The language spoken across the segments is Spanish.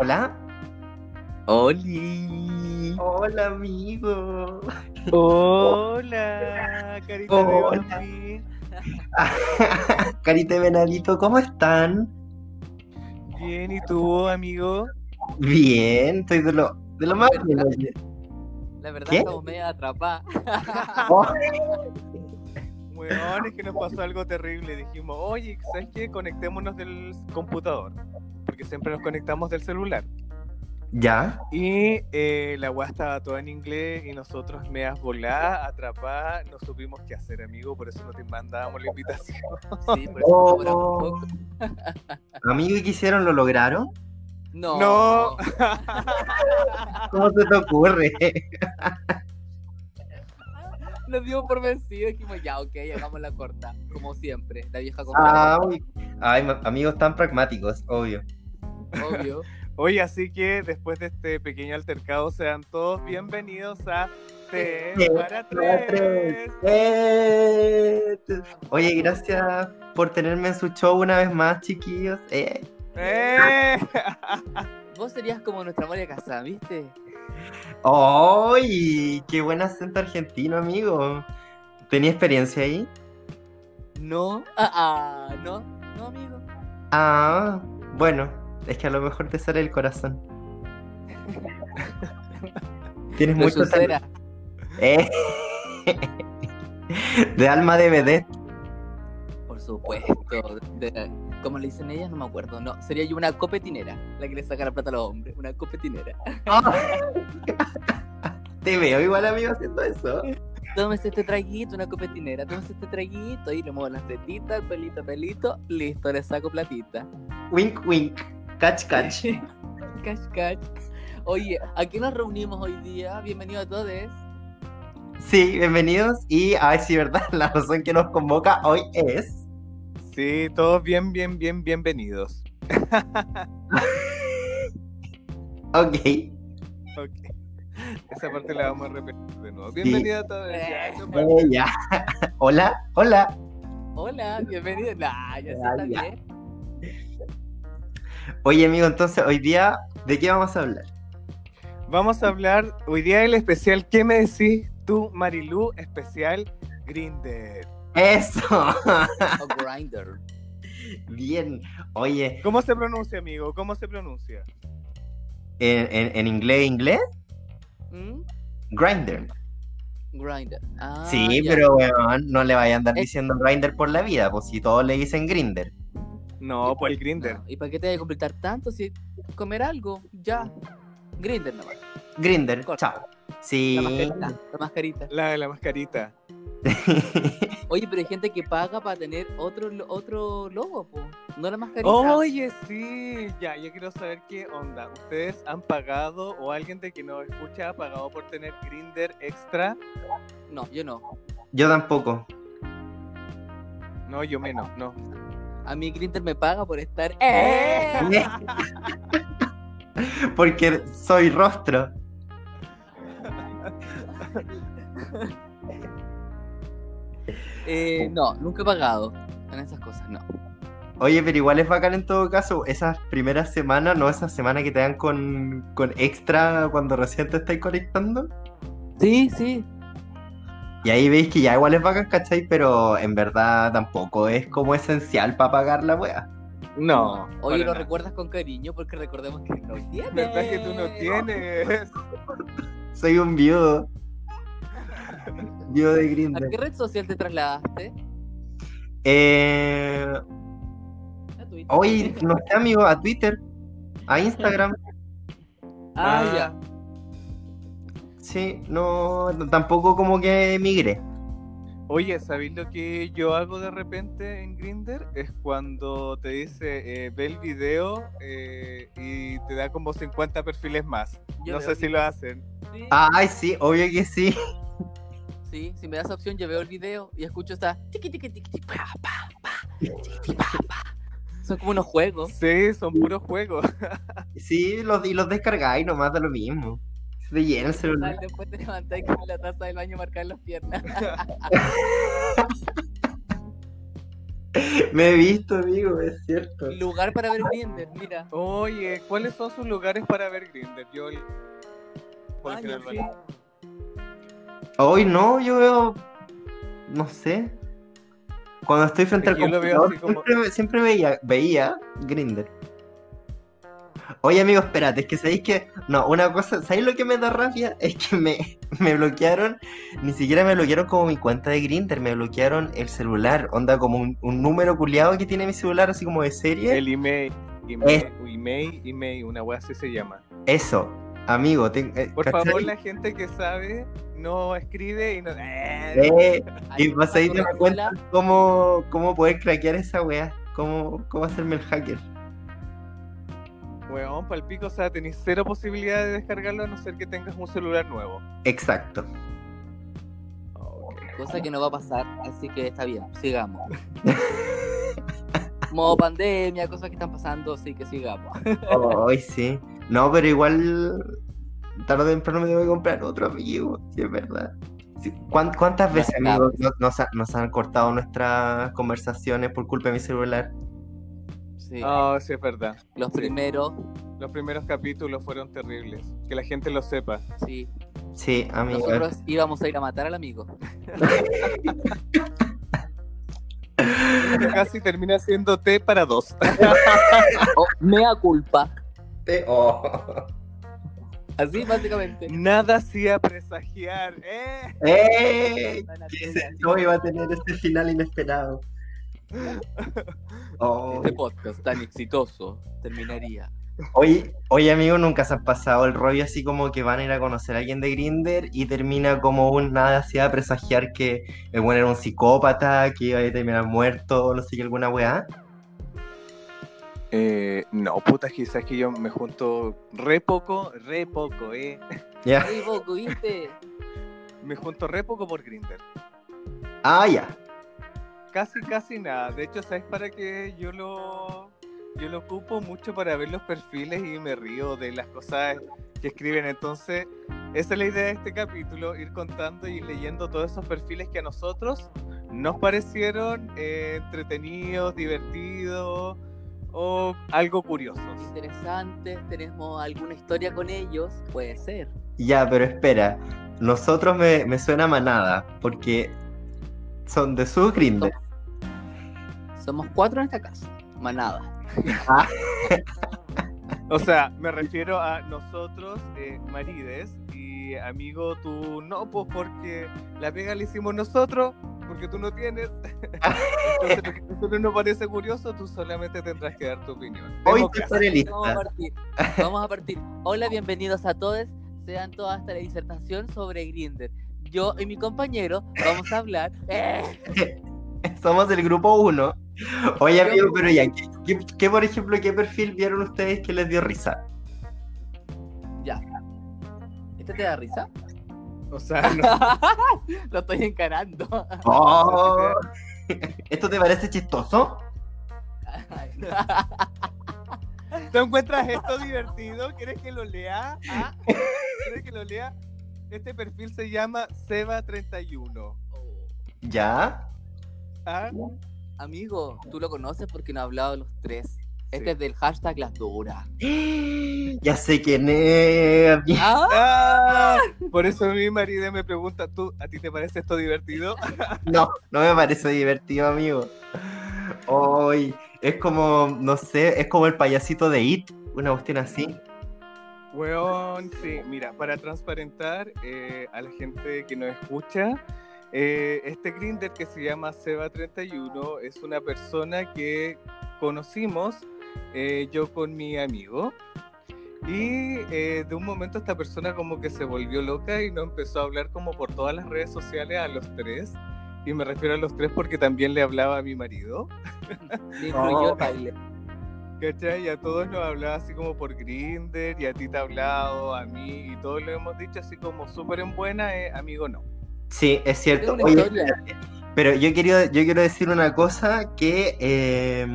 Hola. Oli. Hola, amigo. Hola, carita Hola. de. Carita de Venadito, ¿cómo están? Bien, ¿y tú, amigo? Bien, estoy de lo, de lo más bien. ¿Verdad? oye. La verdad ¿Qué? estamos medio atrapadas. Oh, Weón, es que nos pasó algo terrible. Dijimos, oye, ¿sabes qué? Conectémonos del computador. Porque siempre nos conectamos del celular. ¿Ya? Y eh, la weá estaba toda en inglés y nosotros meas voladas, atrapadas, no supimos qué hacer, amigo. Por eso no te mandábamos la invitación. Sí, por eso Oh. Amigo, ¿y qué hicieron? ¿Lo lograron? No. No. ¿Cómo se te ocurre? Nos dimos por vencidos y dijimos, ya, ok, hagamos la corta. Como siempre, la vieja Ah, confiable. uy. Ay, ma- amigos tan pragmáticos, obvio. Obvio. Oye, así que después de este pequeño altercado, sean todos bienvenidos a T T para tres. Eh, Oye, gracias por tenerme en su show una vez más, chiquillos. Eh. ¡Eh! Vos serías como nuestra María Casá, ¿viste? ¡Ay! ¡Qué buen acento argentino, amigo! ¿Tenía experiencia ahí? No. Ah, ah, no. No, amigo. Ah, bueno, es que a lo mejor te sale el corazón. Tienes mucho talento. Eh. De alma de vedette. Por supuesto. De- ¿Cómo le dicen ellas? No me acuerdo. No, sería yo una copetinera. La que le saca la plata a los hombres. Una copetinera. Te veo igual, amigo, haciendo eso. Tómese este traguito, una copetinera. Tómese este traguito. Y le muevo las tetitas, pelito, pelito. Listo, le saco platita. Wink, wink. Catch, catch. Cash, cash. Oye, ¿a qué nos reunimos hoy día? Bienvenidos a todos. Sí, bienvenidos. Y, ay, sí, ¿verdad? La razón que nos convoca hoy es. Sí, todos bien, bien, bien, bienvenidos. Ok. Ok. Esa parte la vamos a repetir de nuevo. Bienvenida a todos. Ya. Eh, ya. Hola, hola. Hola, bienvenidos. Nah, ya se Ya, está ya. bien. Oye, amigo, entonces, hoy día, ¿de qué vamos a hablar? Vamos a hablar hoy día del especial. ¿Qué me decís tú, Marilú? Especial Grinder. Eso. O Grinder. Bien. Oye, ¿Cómo se pronuncia, amigo? ¿Cómo se pronuncia? en, en, en inglés, inglés, ¿Mm? grinder. Grinder. Ah, sí, ya. pero weón, no le vayan a andar diciendo grinder por la vida, pues si todos le dicen grinder. No, por el Grinder. No, ¿Y para qué te voy a completar tanto si comer algo? Ya. Grinder nomás. Grinder, chao. La Sí. mascarita. La mascarita. La de la mascarita. Oye, pero hay gente que paga para tener otro, otro logo, po. No la mascarita. Oye, sí. Ya, yo quiero saber qué onda. ¿Ustedes han pagado o alguien de que nos escucha ha pagado por tener Grinder extra? No, yo no. Yo tampoco. No, yo menos, no. A mí Grinder me paga por estar. ¡Eh! Porque soy rostro. Eh, no, nunca he pagado en esas cosas, no. Oye, pero igual es bacán en todo caso, esas primeras semanas, no esas semanas que te dan con, con extra cuando recién te estáis conectando. Sí, sí. Y ahí veis que ya igual es bacán, ¿cachai? Pero en verdad tampoco es como esencial para pagar la wea. No. Oye, lo nada. recuerdas con cariño porque recordemos que no tienes. ¿Verdad que tú no tienes? Soy un viudo. Viudo de ¿A Grindr. qué red social te trasladaste? Eh, A Twitter. hoy, no sé, amigo, a Twitter, a Instagram. Ah, Ah. ya. Sí, no, no, tampoco como que migré. Oye, ¿sabéis lo que yo hago de repente en Grinder? Es cuando te dice, eh, ve el video eh, y te da como 50 perfiles más. Yo no sé si lo hacen. Sí, Ay, sí, obvio que sí. sí, si me das opción, yo veo el video y escucho esta. Son como unos juegos. Sí, son puros juegos. Sí, los, y los descargáis nomás da lo mismo. Se te llena el celular. Después te levantáis con la taza del baño marcada en las piernas. Me he visto, amigo, es cierto. Lugar para ver Grinder, mira. Oye, ¿cuáles son sus lugares para ver Grinder? Yo. ¿Cuál Baño, sí. Hoy no, yo veo. No sé. Cuando estoy frente Es al computador, así como- siempre, siempre veía, veía Grinder. Oye, amigo, espérate, es que sabéis que. No, una cosa, ¿sabéis lo que me da rabia? Es que me, me bloquearon. Ni siquiera me bloquearon como mi cuenta de Grinder, me bloquearon el celular. Onda, como un, un número culiado que tiene mi celular, así como de serie. El email. Email, email, email, una wea así se llama. Eso, amigo. ten- eh, Por ¿cachai? favor, la gente que sabe no escribe y no. Eh, y Ahí vas ahí tu te me Rafaela, cuentas cómo, cómo poder craquear esa weá. Cómo, cómo hacerme el hacker. Weón, palpico, o sea, tenéis cero posibilidad de descargarlo a no ser que tengas un celular nuevo. Exacto. Cosa que no va a pasar, así que está bien, sigamos. Modo pandemia, cosas que están pasando, así que sigamos. Ay, sí. No, pero igual tarde o temprano me tengo que comprar otro amigo, si es verdad. Sí, ¿cuán- ¿Cuántas veces, amigos, nos han cortado nuestras conversaciones por culpa de mi celular? Sí. Ah, sí, es verdad. Los primeros, Los primeros capítulos fueron terribles. Que la gente lo sepa. sí. Sí, amigo. Nosotros íbamos a ir a matar al amigo. Casi termina siendo té para dos. Oh, mea culpa. Eh, oh. Así, básicamente. Nada hacía presagiar. ¿eh? ¡Eh! No iba a tener este final inesperado. Oh. Este podcast tan exitoso terminaría. Oye, oye, amigo, nunca se han pasado el rollo así como que van a ir a conocer a alguien de Grinder y termina como un nada hacía presagiar que el bueno era un psicópata, que iba a terminar muerto, no sé qué, alguna weá. Eh, no, puta, quizás que yo me junto re poco, re poco, ¿eh? Ya. Ay, poco, ¿viste? Me junto re poco por Grinder. Ah, ya. Casi, casi nada. De hecho, ¿sabes para qué yo lo, yo lo ocupo mucho para ver los perfiles y me río de las cosas que escriben? Entonces, esa es la idea de este capítulo, ir contando y leyendo todos esos perfiles que a nosotros nos parecieron eh, entretenidos, divertidos o algo curiosos. Interesantes, tenemos alguna historia con ellos, puede ser. Ya, pero espera. Nosotros me, me suena manada, porque son de su Grinder. Somos cuatro en esta casa, manada. O sea, me refiero a nosotros, eh, Marides, y amigo, tú no, pues porque la pega la hicimos nosotros, porque tú no tienes. Entonces, lo que nosotros nos parece curioso, tú solamente tendrás que dar tu opinión. Hoy seré Vamos a lista. partir. Vamos a partir. Hola, bienvenidos a todos. Sean todos hasta la disertación sobre Grinder. Yo y mi compañero vamos a hablar. ¡Eh! Somos del grupo 1. Oye, amigo, pero ya, ¿qué, qué, qué, por ejemplo, qué perfil vieron ustedes que les dio risa? Ya. ¿Este te da risa? O sea, no, Lo estoy encarando. Oh, ¿Esto te parece chistoso? ¿tú encuentras esto divertido? ¿Quieres que lo lea? ¿Ah? ¿Quieres que lo lea? Este perfil se llama Seba31. ¿Ya? ¿Ah? Amigo, tú lo conoces porque no he hablado de los tres. Este Sí. es del hashtag las duras. Ya sé quién es. ¡Ah! ¡Ah! Por eso mi marido me pregunta, ¿tú, ¿a ti te parece esto divertido? No, no me parece divertido, amigo. Hoy es como, no sé, es como el payasito de It, una cuestión así. Weón, sí, mira, para transparentar eh, a la gente que nos escucha, eh, este Grinder que se llama Seba31 es una persona que conocimos eh, yo con mi amigo. Y eh, de un momento esta persona como que se volvió loca y nos empezó a hablar como por todas las redes sociales a los tres. Y me refiero a los tres porque también le hablaba a mi marido. Me incluyó Oh. ¿Cachai? Y a todos nos hablaba así como por Grinder, y a ti te ha hablado, a mí, y todos lo hemos dicho así como súper en buena, eh, amigo no. Sí, es cierto. Oye, pero yo quiero, yo quiero decir una cosa que... eh,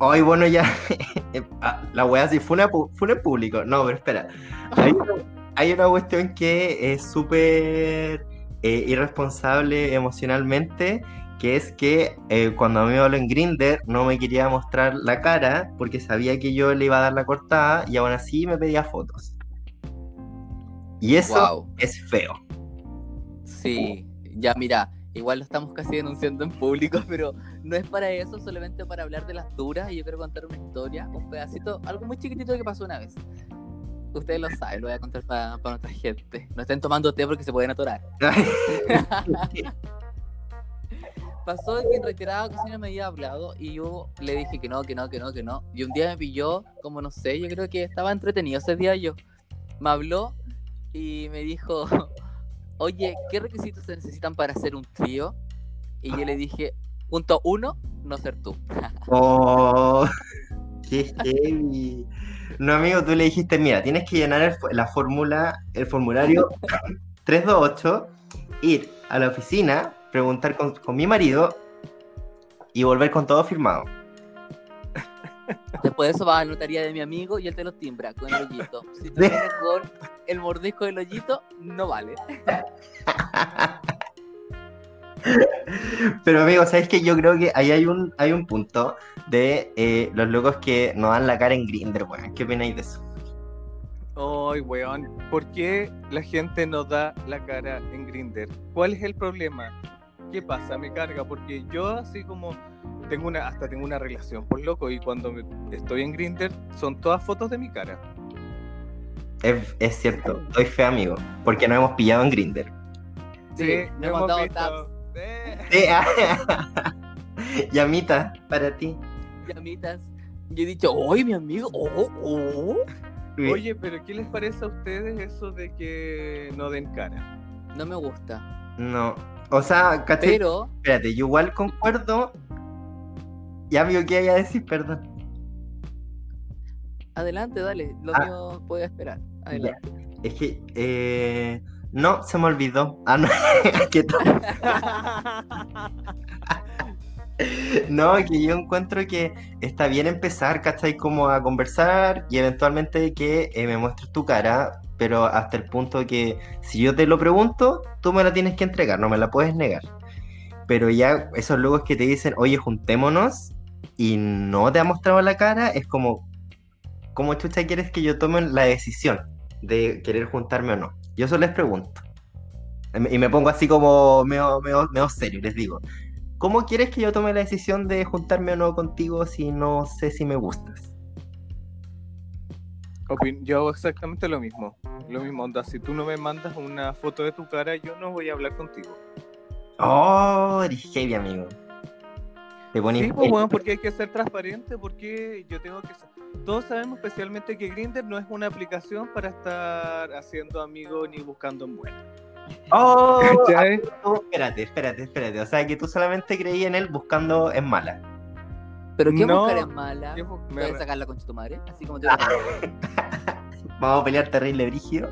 Hoy, bueno, ya... ah, la weá sí fue una, fue en público. No, pero espera. Hay una, hay una cuestión que es súper eh, irresponsable emocionalmente, que es que eh, cuando me habló en Grinder no me quería mostrar la cara porque sabía que yo le iba a dar la cortada y aún así me pedía fotos. Y eso Wow. es feo. Sí, ya mira, igual lo estamos casi denunciando en público, pero no es para eso, solamente para hablar de las duras y yo quiero contar una historia, un pedacito, algo muy chiquitito que pasó una vez. Ustedes lo saben, lo voy a contar para, para nuestra gente. No estén tomando té porque se pueden atorar. Pasó que en reiterada ocasiones me había hablado y yo le dije que no, que no, que no, que no. Y un día me pilló, como no sé, yo creo que estaba entretenido ese día yo. Me habló y me dijo, oye, ¿qué requisitos se necesitan para hacer un trío? Y yo le dije, punto uno, no ser tú. Oh, qué heavy. No, amigo, tú le dijiste, mira, tienes que llenar el la fórmula, el formulario 328, ir a la oficina, preguntar con, con mi marido y volver con todo firmado. Después de eso va a la notaría de mi amigo y él te lo timbra con el hoyito. Si tú vienes con el mordisco del hoyito, no vale. Pero amigo, ¿sabes qué? Yo creo que ahí hay un, hay un punto de eh, los locos que no dan la cara en Grindr, weón. ¿Qué opináis de eso? Ay, weón, ¿por qué la gente no da la cara en Grinder? ¿Cuál es el problema? ¿Qué pasa? Me carga, porque yo así como tengo una, hasta tengo una relación por loco y cuando me- estoy en Grinder son todas fotos de mi cara. Es, es cierto, estoy feo, amigo, porque no hemos pillado en Grindr. Sí, no hemos dado visto. taps. Eh. Sí, Llamita, para ti. Llamitas. Yo he dicho, ¡oye, mi amigo! ¡Oh, oh! Oye, pero ¿qué les parece a ustedes eso de que no den cara? No me gusta. No, o sea, ¿cachai? Pero, Espérate, yo igual concuerdo. Ya amigo, ¿qué iba a decir? Perdón. adelante, dale. Lo Ah. mío puede esperar. Adelante. Es que, eh, no, se me olvidó. Ah, no, ¿qué tal? No, que yo encuentro que está bien empezar, ¿cachai? Como a conversar y eventualmente que eh, me muestres tu cara, pero hasta el punto que si yo te lo pregunto, tú me la tienes que entregar, no me la puedes negar. Pero ya esos logos que te dicen, oye, juntémonos y no te ha mostrado la cara, es como, ¿cómo chucha quieres que yo tome la decisión de querer juntarme o no? Yo eso les pregunto. Y me pongo así como medio, medio- medio serio, les digo, ¿Cómo quieres que yo tome la decisión de juntarme o no contigo si no sé si me gustas? Yo hago exactamente lo mismo. Lo mismo, onda, si tú no me mandas una foto de tu cara, yo no voy a hablar contigo. Oh, eres heavy, amigo. Te pones Sí, pues bueno, porque hay que ser transparente, porque yo tengo que ser... Todos sabemos especialmente que Grindr no es una aplicación para estar haciendo amigos ni buscando en. Oh, ¿Cachai? oh, espérate, espérate, espérate. O sea, que tú solamente creí en él buscando en mala. ¿Pero qué No, buscar en mala? ¿Qué bu- me ¿Puedes re- sacarla con tu madre? Así como te Vamos a pelear terrible brígido.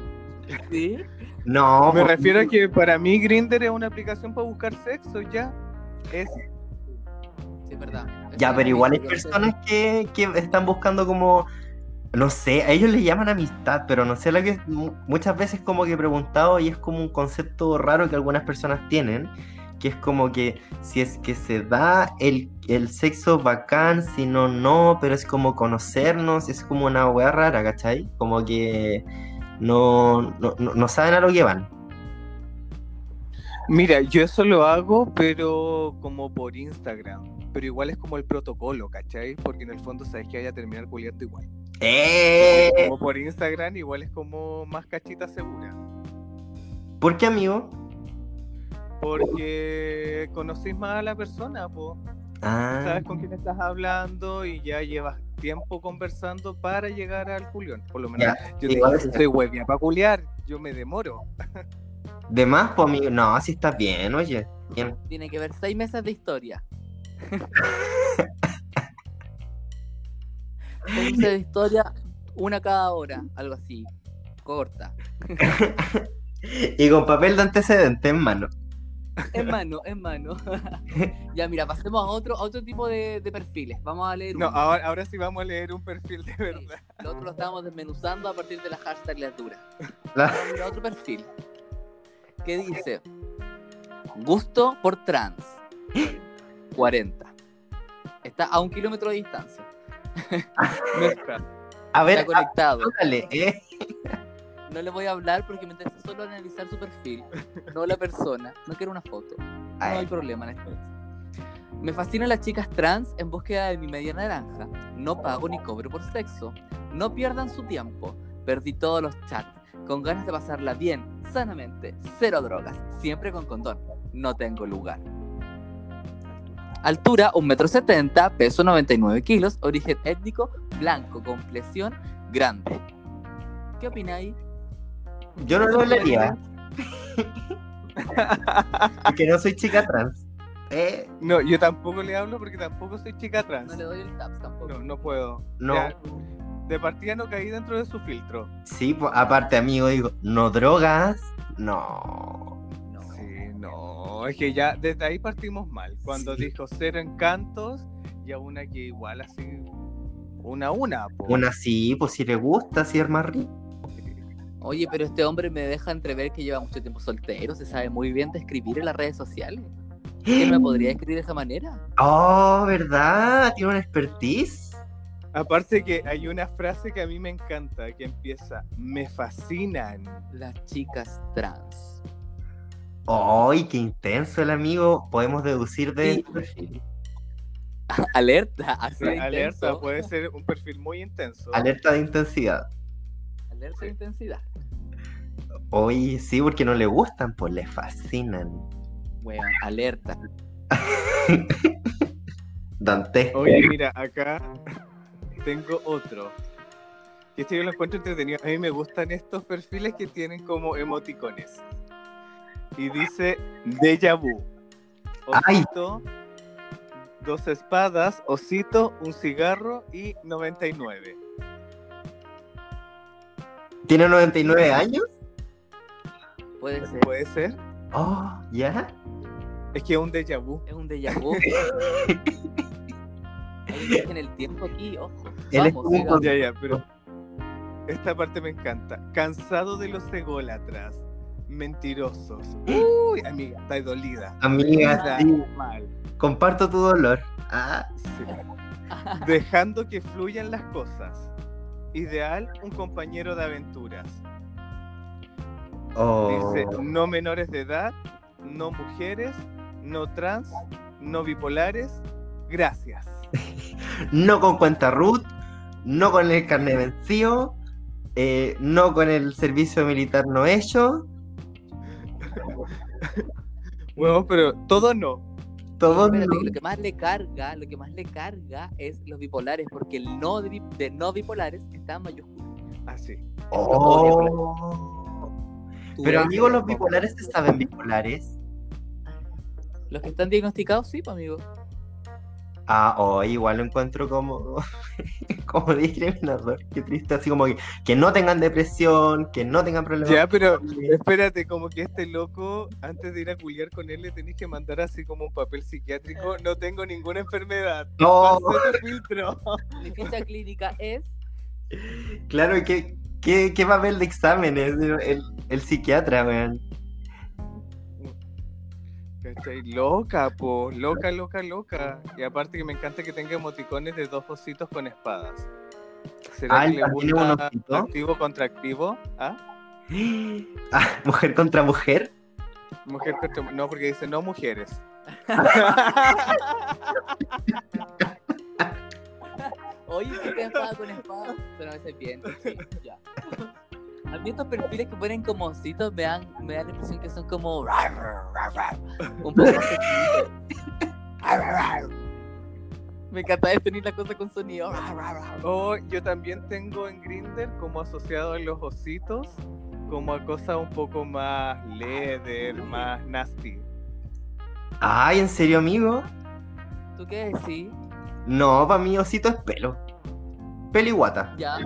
¿Sí? No, Me refiero a que para mí Grindr es una aplicación para buscar sexo, ya. Es Sí, es verdad. Ya, pero igual hay personas que, que están buscando como, no sé, a ellos les llaman amistad, pero no sé lo que mu- muchas veces como que he preguntado y es como un concepto raro que algunas personas tienen, que es como que si es que se da el, el sexo bacán, si no, no, pero es como conocernos, es como una weá rara, ¿cachai? Como que no, no, no- no saben a lo que van. Mira, yo eso lo hago, pero como por Instagram. Pero igual es como el protocolo, ¿cachai? Porque en el fondo sabes que vaya a terminar culiando igual. ¡Eh! Como por Instagram, igual es como más cachita segura. ¿Por qué, amigo? Porque conocís más a la persona, po. Ah, Sabes con quién estás hablando y ya llevas tiempo conversando para llegar al culión. Por lo menos ya. yo te igual digo, soy huevia para culiar, yo me demoro. De más, pues, amigo. No, así estás bien, oye. Bien. Tiene que ver seis meses de historia. seis meses de historia, una cada hora, algo así. Corta. Y con papel de antecedente en mano. En mano, en mano. ya, mira, pasemos a otro, a otro tipo de, de perfiles. Vamos a leer No, uno. ahora, ahora sí vamos a leer un perfil de Sí, verdad. Lo otro lo estábamos desmenuzando a partir de la hashtag lectura. La- Vamos a mirar otro perfil. Que dice: Gusto por trans. 40. Está a un kilómetro de distancia. No está. A ver, Está conectado. háblale, ¿eh? No le voy a hablar porque me interesa solo analizar su perfil, no la persona. No quiero una foto. No hay Ay, problema en esto. Me fascinan las chicas trans en búsqueda de mi media naranja. No pago ni cobro por sexo. No pierdan su tiempo. Perdí todos los chats. Con ganas de pasarla bien, sanamente, cero drogas, siempre con condón. No tengo lugar. Altura 1,70 m, peso 99 kilos, origen étnico, blanco, complexión, grande. ¿Qué opináis? Yo no lo hablaría, porque no soy chica trans. ¿Eh? No, yo tampoco le hablo porque tampoco soy chica trans. No le doy el taps tampoco. No, no puedo. No. Ya, de partida no caí dentro de su filtro. Sí, pues, aparte, amigo, digo, no drogas, no. No. Sí, no. Es que ya desde ahí partimos mal. Cuando Sí. dijo cero encantos, y a una que igual así. Una a una, po. Una sí, pues si le gusta, si es más rico. Oye, pero este hombre me deja entrever que lleva mucho tiempo soltero, se sabe muy bien describir en las redes sociales. ¿Qué no me podría describir de esa manera? Oh, ¿verdad? Tiene una expertise. Aparte que hay una frase que a mí me encanta, que empieza, me fascinan. Las chicas trans. ¡Ay, qué intenso el amigo! Podemos deducir de Sí. este perfil. Alerta, así de Alerta, intenso. puede ser un perfil muy intenso. Alerta de intensidad. Alerta de intensidad. Oye, sí, porque no le gustan, pues le fascinan. Bueno, alerta. Dante. Oye, mira, acá tengo otro. Que este yo lo encuentro entretenido. A mí me gustan estos perfiles que tienen como emoticones. Y dice Deja vu. Ay. Osito, dos espadas, osito, un cigarro y 99. ¿Tiene 99 años? Puede ser. ¿Puede ser? Oh, ¿ya? Es que es un déjà vu. Es un déjà vu. Hay un viaje en el tiempo aquí, ojo. Él es un. Ya, ya, pero esta parte me encanta. Cansado de los ególatras, mentirosos. Uy, amiga, está dolida. Amiga, Está sí, mal. comparto tu dolor. Ah, Sí. Dejando que fluyan las cosas. Ideal, un compañero de aventuras. oh. Dice, no menores de edad, no mujeres, no trans, no bipolares. Gracias. No con cuenta root, no con el carnet vencido, eh, no con el servicio militar no hecho, Bueno, pero todo no. Todo lo que más le carga, lo que más le carga es los bipolares, porque el no de, no bipolares está en mayúscula. Así. Oh. Tú Pero ves, amigos, los bipolares se saben bipolares. Los que están diagnosticados, sí, pues, amigo. Ah, oh, igual lo encuentro como, como discriminador. Qué triste, así como que, que no tengan depresión, que no tengan problemas. Ya, pero espérate, como que este loco, antes de ir a culiar con él, le tenés que mandar así como un papel psiquiátrico. No tengo ninguna enfermedad. No, Pasé tu filtro. Mi ficha clínica es. claro, ¿qué, qué, qué papel de exámenes? El, el psiquiatra, weón. ¿Cachai? Loca, po, loca, loca, loca. Y aparte que me encanta que tenga emoticones de dos ositos con espadas. ¿Será Ay, que le ¿también es un gusta activo contra activo? ¿Ah? Ah, mujer contra mujer. Mujer contra... No, porque dice no mujeres. Oye, ¿qué te espada con espada? Pero a veces bien, sí, ya. A mí estos perfiles que ponen como ositos me dan, me dan la impresión que son como. Un poco. Me encanta definir las cosas con sonido. O yo también tengo en Grinder como asociado a los ositos, como a cosas un poco más leather, más nasty. Ay, ¿en serio, amigo? ¿Tú qué decís? No, para mí osito es pelo. Pelo y guata. Ya.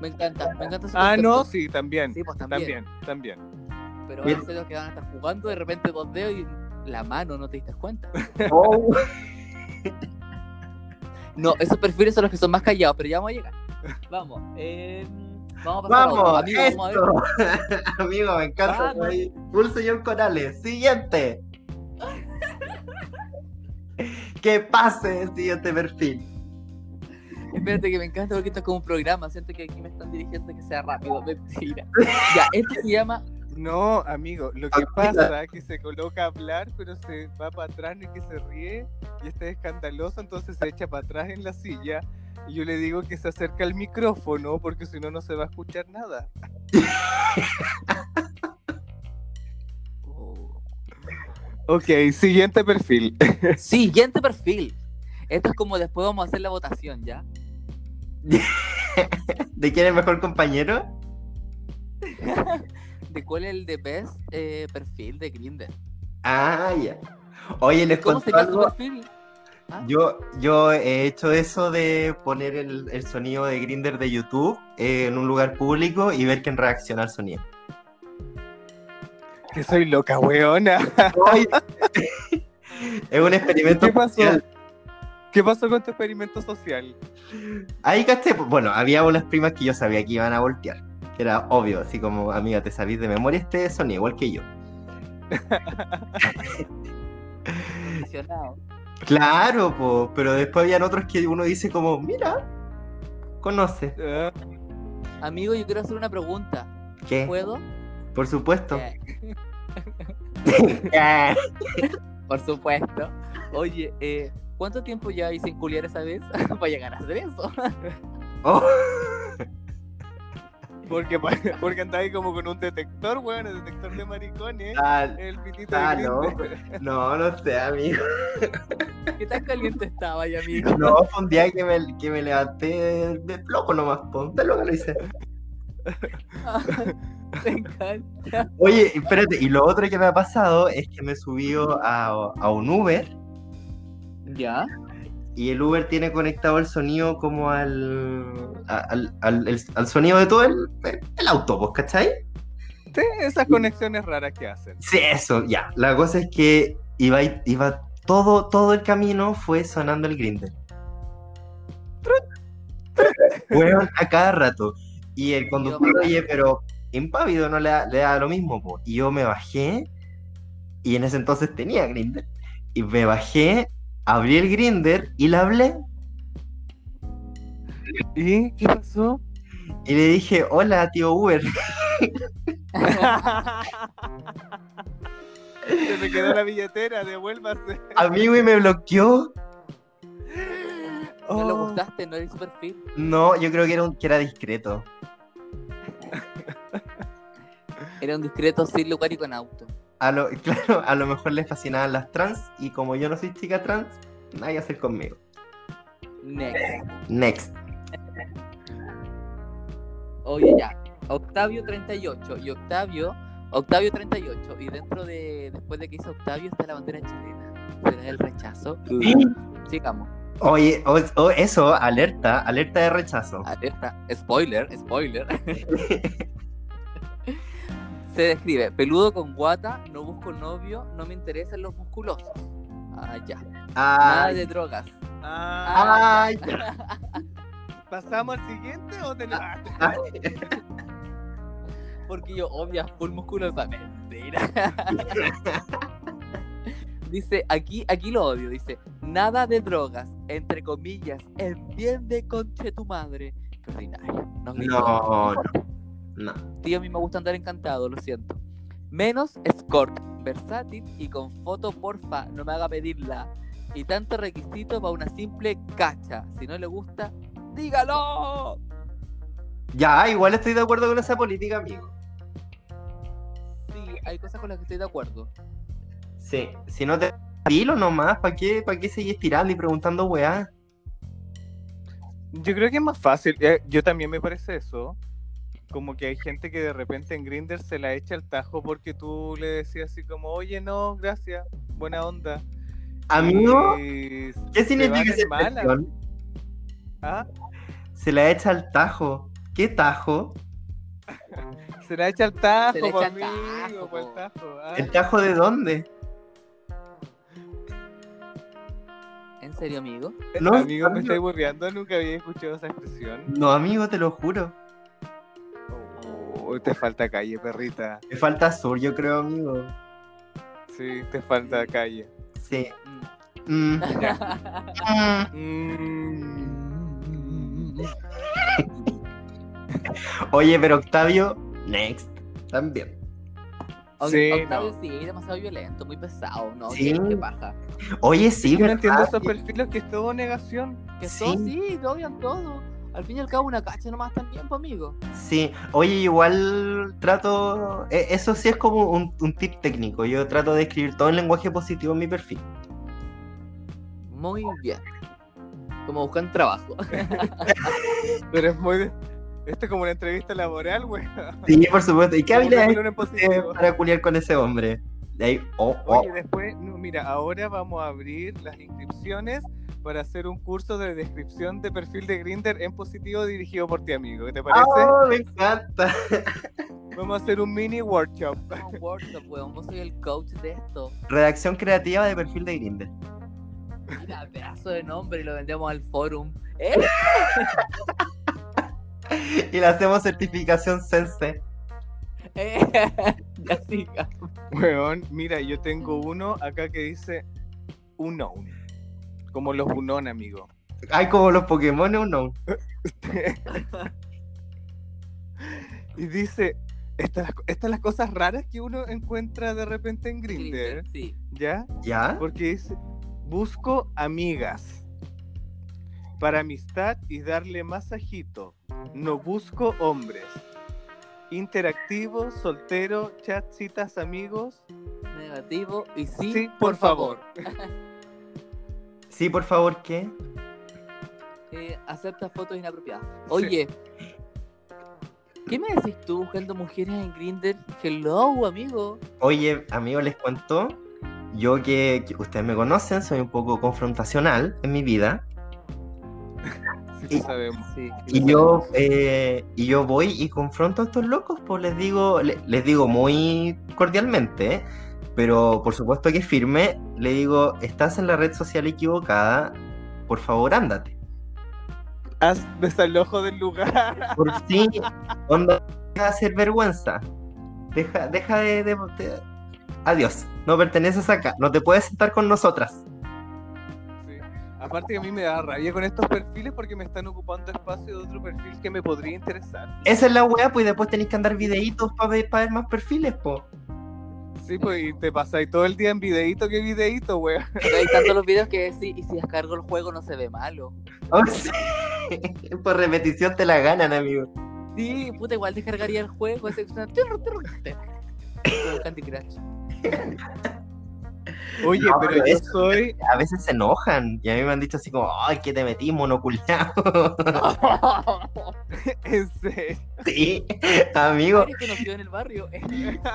Me encanta, me encanta su Ah, no, sí, también. Sí, pues también. También, también. Pero van a ser los que van a estar jugando de repente dos dedos y la mano, no te diste cuenta. Oh. No, esos perfiles son los que son más callados, pero ya vamos a llegar. Vamos, eh, vamos a pasar a Amigo, vamos a ver. Amigo, me encanta. Full señor Corales. Siguiente. Que pase el siguiente perfil. Espérate que me encanta porque esto es como un programa. Siento que aquí me están dirigiendo que sea rápido. Mentira. Ya, esto se llama. No, amigo, lo que pasa es que se coloca a hablar, pero se va para atrás y que se ríe y está escandaloso, entonces se echa para atrás en la silla. Y yo le digo que se acerca al micrófono porque si no, no se va a escuchar nada. Oh. Ok, siguiente perfil. Siguiente perfil. Esto es como después vamos a hacer la votación, ¿ya? ¿De quién es el mejor compañero? ¿De cuál es el de best eh, perfil de Grindr? Ah, ya. Oye, les ¿Cómo cuento sería su algo. perfil? ¿Ah? Yo, yo he hecho eso de poner el, el sonido de Grinder de YouTube eh, en un lugar público y ver quién reacciona al sonido. Que soy loca, weona. Es un experimento ¿Qué pasó? social. ¿Qué pasó con tu experimento social? Ahí caché, bueno, había unas primas que yo sabía que iban a voltear. que Era obvio, así como, amiga, te sabís de memoria este sonido, igual que yo. Claro, po, pero después habían otros que uno dice como, mira, conoce. Ah, Amigo, yo quiero hacer una pregunta. ¿Qué? ¿Puedo? Por supuesto. Por supuesto. Oye, eh, ¿cuánto tiempo ya hice culiar esa vez para llegar a hacer eso? Oh. porque, porque andaba ahí como con un detector, weón, el detector de maricones. Ah, El pitito ah, de no, no, no sé, amigo. ¿Qué tan caliente estaba ya, amigo? No, fue un día que me, que me levanté de loco nomás, ponte lo que lo hice. Me encanta. Oye, espérate, y lo otro que me ha pasado es que me he subido a, a un Uber ¿Ya? y el Uber tiene conectado el sonido como al, al, al, al sonido de todo el, el auto, ¿vos cachai? Sí, esas conexiones raras que hacen. Sí, eso, ya. La cosa es que iba, iba todo, todo el camino fue sonando el grinder. Weón, a cada rato. Y el conductor, oye, pero impávido no le da, le da lo mismo, po. Y yo me bajé, y en ese entonces tenía grinder. Y me bajé, abrí el grinder y le hablé. ¿Y qué pasó? Y le dije, hola, tío Uber. Se me quedó la billetera, devuélvase. Amigo, y me bloqueó. ¿No le Oh. gustaste? ¿No era su perfil? No, yo creo que era, un, que era discreto. Era un discreto sin lugar y con auto. A lo, claro, a lo mejor les fascinaban las trans y como yo no soy chica trans, nada que hacer conmigo. Next. Next. Oye, ya. Octavio 38. Y Octavio, Octavio 38. Y dentro de, después de que hizo Octavio, está la bandera chilena. ¿Será el rechazo? Sigamos. Oye, o- o eso, alerta, alerta de rechazo. Alerta. Spoiler, spoiler. Se describe, peludo con guata, no busco novio, no me interesan los musculosos. Ah, ya. Nada de drogas. Ah, ay, ya. ¿Pasamos al siguiente o tenemos.? ay. Porque yo, obvia, full musculosa. Mentira. Dice, aquí, aquí lo odio, dice, nada de drogas, entre comillas, en bien de conche tu madre. Qué ordinario. Nos gritó. No, no, no. Tío, a mí me gusta andar encantado, lo siento. Menos escort, versátil y con foto, porfa, no me haga pedirla. Y tanto requisito para una simple cacha. Si no le gusta, dígalo. Ya, igual estoy de acuerdo con esa política, amigo. Sí, hay cosas con las que estoy de acuerdo. Sí, si no te dilo nomás, ¿para qué, para qué seguís tirando y preguntando weá? Yo creo que es más fácil. eh, yo también me parece eso. Como que hay gente que de repente en Grinder se la echa al tajo porque tú le decías así como, oye, no, gracias, buena onda. Amigo, Y ¿qué significa esa mala. expresión? Ah, Se la echa al tajo. ¿Qué tajo? se la echa al tajo, Se le po, echa al amigo, tajo, po, el tajo. ah. ¿El tajo de dónde? ¿En serio, amigo? No, amigo, me estoy burreando, nunca había escuchado esa expresión. No, amigo, te lo juro. Te falta calle, perrita. Me falta sur, yo creo, amigo. Sí, te falta calle. Sí. Mm. Mm, mm. Oye, pero Octavio, next. También. Sí, Octavio no. sí, es demasiado violento, muy pesado, ¿no? Sí. ¿Qué, qué paja? Oye, sí, yo no ¿verdad? entiendo esos perfiles que es todo negación. Que Sí. todo sí, te odian todo. Al fin y al cabo, una cacha nomás también, pues, amigo. Sí, oye, igual trato, e- eso sí es como un, un tip técnico, yo trato de escribir todo en lenguaje positivo en mi perfil. Muy bien. Como buscan trabajo. Pero es muy. Esto es como una entrevista laboral, güey. Sí, por supuesto. ¿Y qué habilidades para culiar con ese hombre? De ahí, oh, oh. Oye, después, no, mira, ahora vamos a abrir las inscripciones para hacer un curso de descripción de perfil de Grinder en positivo dirigido por ti, amigo. ¿Qué te parece? Oh, me encanta. Vamos a hacer un mini workshop. Un workshop, weón. Vos soy el coach de esto. Redacción creativa de perfil de Grindr. Mira, pedazo de nombre y lo vendemos al forum. ¿Eh? Y le hacemos certificación Sense. ¿Eh? ya siga. Weón, mira, yo tengo uno acá que dice Unknown. Como los Unknown, amigo. Ay, como los Pokémon, no. y dice, estas, estas las cosas raras que uno encuentra de repente en Grinder, Sí. ¿ya? ¿Ya? Porque dice, busco amigas para amistad y darle masajito. No busco hombres. Interactivo, soltero, chat, citas, amigos. Negativo y sí, Sí, por, favor. Sí, por favor, ¿qué? Eh, acepta fotos inapropiadas. Oye, ¿qué me decís tú buscando mujeres en Grindr? Hello, amigo. Oye, amigo, les cuento. Yo que, que ustedes me conocen, soy un poco confrontacional en mi vida. Sí, Y- sí sabemos. Sí. Y yo, eh, y yo voy y confronto a estos locos, pues les digo, le- les digo muy cordialmente, ¿eh? pero por supuesto que firme, le digo, estás en la red social equivocada, por favor ándate. Haz desalojo del lugar. Por fin, onda, deja de hacer vergüenza. Deja, deja de, de- de- Adiós, no perteneces acá, no te puedes sentar con nosotras. Sí. Aparte que a mí me da rabia con estos perfiles porque me están ocupando espacio de otro perfil que me podría interesar. Esa es la weá, pues y después tenéis que andar videitos para ver, pa ver más perfiles, pues. Sí, pues y te pasáis todo el día en videíto que videíto, weón. Hay tantos los videos que sí, y si descargo el juego no se ve malo. Oh, sí. Por repetición te la ganan, amigo. Sí, puta, igual descargaría el juego. Ese Candy Crush. Oye, No, pero pero yo eso- soy. A veces se enojan y a mí me han dicho así como, ay, que te metí, monoculeado. En serio. sí, amigo. ¿Eres conocido en el barrio?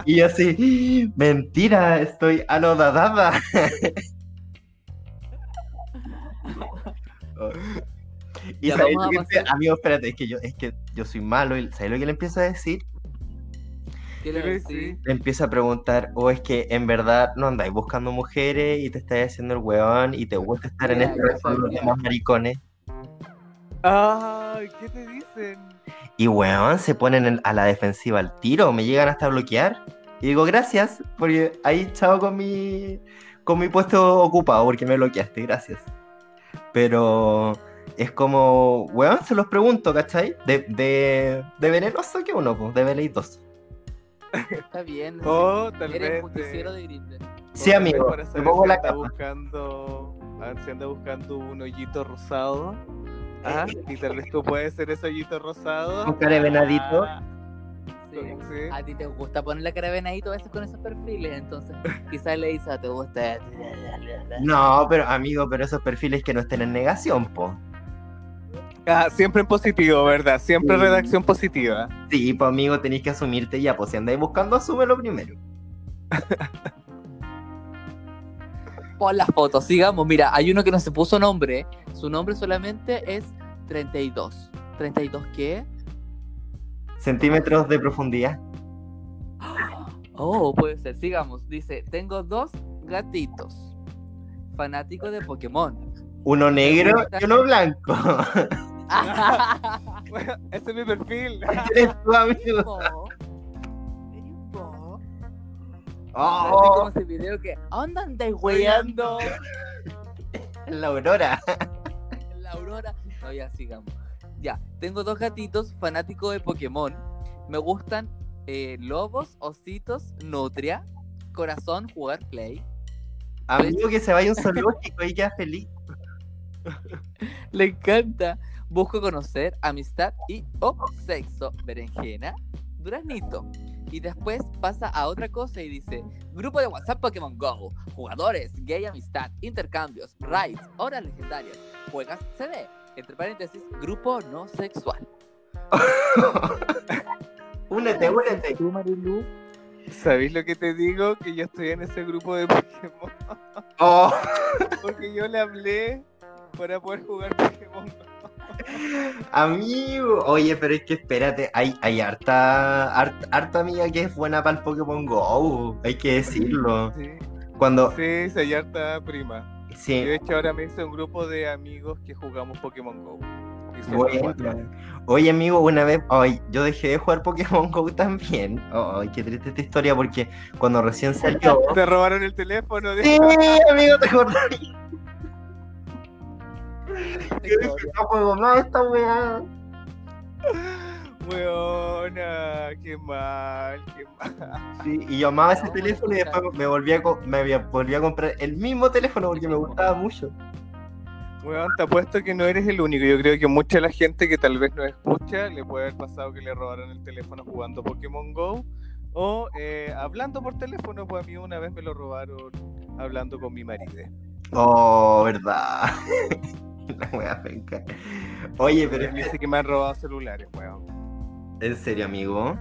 Y yo así, mentira, estoy anodadada. y Ya, ¿sabes vamos lo a que- pasar. amigo, espérate, es que yo, es que yo soy malo y ¿sabes lo que le empiezo a decir? ¿Qué le Sí. Le a preguntar, o es que en verdad no andáis buscando mujeres y te estás haciendo el weón y te gusta estar en este los maricones. Ay, ¿qué te dicen? Y weón, se ponen en- a la defensiva al tiro, me llegan hasta bloquear. Y digo, gracias, porque ahí chao con mi, con mi puesto ocupado, porque me bloqueaste, gracias. Pero es como, weón, se los pregunto, ¿cachai? De, de, de venenoso que uno, pues, de veleidoso. Está bien. Oh, tal Eres vez. justiciero de Grindr. Sí, amigo, para me saber pongo si la anda capa. buscando. A ver si anda buscando un hoyito rosado. Ah, Eh. y tal vez tú puedes ser ese hoyito rosado. Un cara de venadito. Ah, Sí. sí. A ti te gusta poner la cara de venadito a veces con esos perfiles, entonces quizás le dices, "Ah, te gusta. No, pero amigo, pero esos perfiles que no estén en negación, po. Ah, siempre en positivo, ¿verdad? Siempre Sí. redacción positiva. Sí, pues amigo, tenéis que asumirte ya, pues si andáis buscando, asúmelo primero. Pon las fotos, sigamos. Mira, hay uno que no se puso nombre. Su nombre solamente es 32. ¿32 qué? Centímetros de profundidad. Oh, puede ser. Sigamos. Dice, tengo dos gatitos. Fanático de Pokémon. Uno negro y uno blanco. Bueno, ese es mi perfil. Eres tu amigo. Po. Po. Así Oh, como ese video que, ¿a ¿dónde andáis weyando? La aurora. La Aurora. No, ya sigamos. Ya, tengo dos gatitos fanáticos de Pokémon. Me gustan eh, lobos, ositos, nutria, corazón, jugar play. Amigo que se vaya a un zoológico y queda feliz. Le encanta. Busco conocer, amistad y o sexo, berenjena, duraznito. Y después pasa a otra cosa y dice, grupo de WhatsApp Pokémon Go, jugadores, gay amistad, intercambios, raids, horas legendarias, juegas CD, entre paréntesis, grupo no sexual. únete, únete. ¿Tú, Marilu? ¿Sabéis lo que te digo? Que yo estoy en ese grupo de Pokémon. Oh, Porque yo le hablé para poder jugar Pokémon. Amigo. Oye, pero es que espérate, hay, hay harta, harta, harta amiga que es buena para el Pokémon Go. Hay que decirlo. Sí, Cuando. sí, se harta prima. Sí, de hecho ahora me hice un grupo de amigos que jugamos Pokémon Go. Bueno. Oye, amigo, una vez, ay, yo dejé de jugar Pokémon Go también. Ay, qué triste esta historia porque cuando recién salió. Te robaron el teléfono. De... Sí, amigo, te acordás. Yo dije, no juego más esta weá. Weona, qué mal, qué mal. Sí, y yo amaba ese No, teléfono y después me volví, a, me había- volví a comprar el mismo teléfono porque me gustaba mucho. Weón, te apuesto que no eres el único. Yo creo que mucha de la gente que tal vez no escucha le puede haber pasado que le robaron el teléfono jugando Pokémon Go o eh, hablando por teléfono. Pues a mí una vez me lo robaron hablando con mi marido. Oh, verdad. La weá penca. Oye, pero es que- Dice que me han robado celulares, weón. en serio, amigo.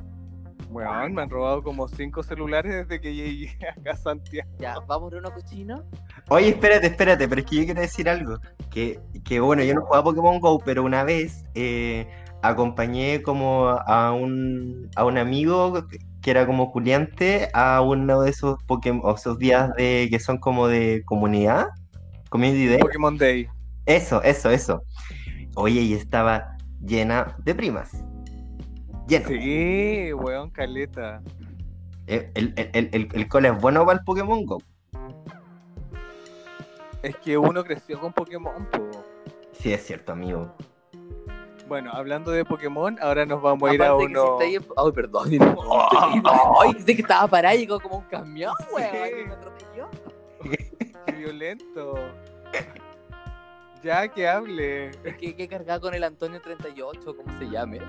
Weón, me han robado como cinco celulares desde que llegué acá a Santiago. Ya, vamos a uno cochino. Oye, espérate, espérate, pero es que yo quiero decir algo. Que, que bueno, yo no jugaba Pokémon Go, pero una vez eh, acompañé como a un, a un amigo que era como culiante a uno de esos Pokémon, esos días de que son como de comunidad, community day. Pokémon Day. Eso, eso, eso. Oye, y estaba llena de primas. Lleno. Sí, weón, caleta. El, el, el, el, el cole es bueno para el Pokémon Go. Es que uno creció con Pokémon, po. Sí, es cierto, amigo. Bueno, hablando de Pokémon, ahora nos vamos a ir a que si uno. está ahí en- Ay, perdón. Ay, sé que estaba parado y llegó como un camión, Sí. weón. me atropelló. Qué violento. Ya que hable. Es que hay que cargar con el Antonio 38, como se llame.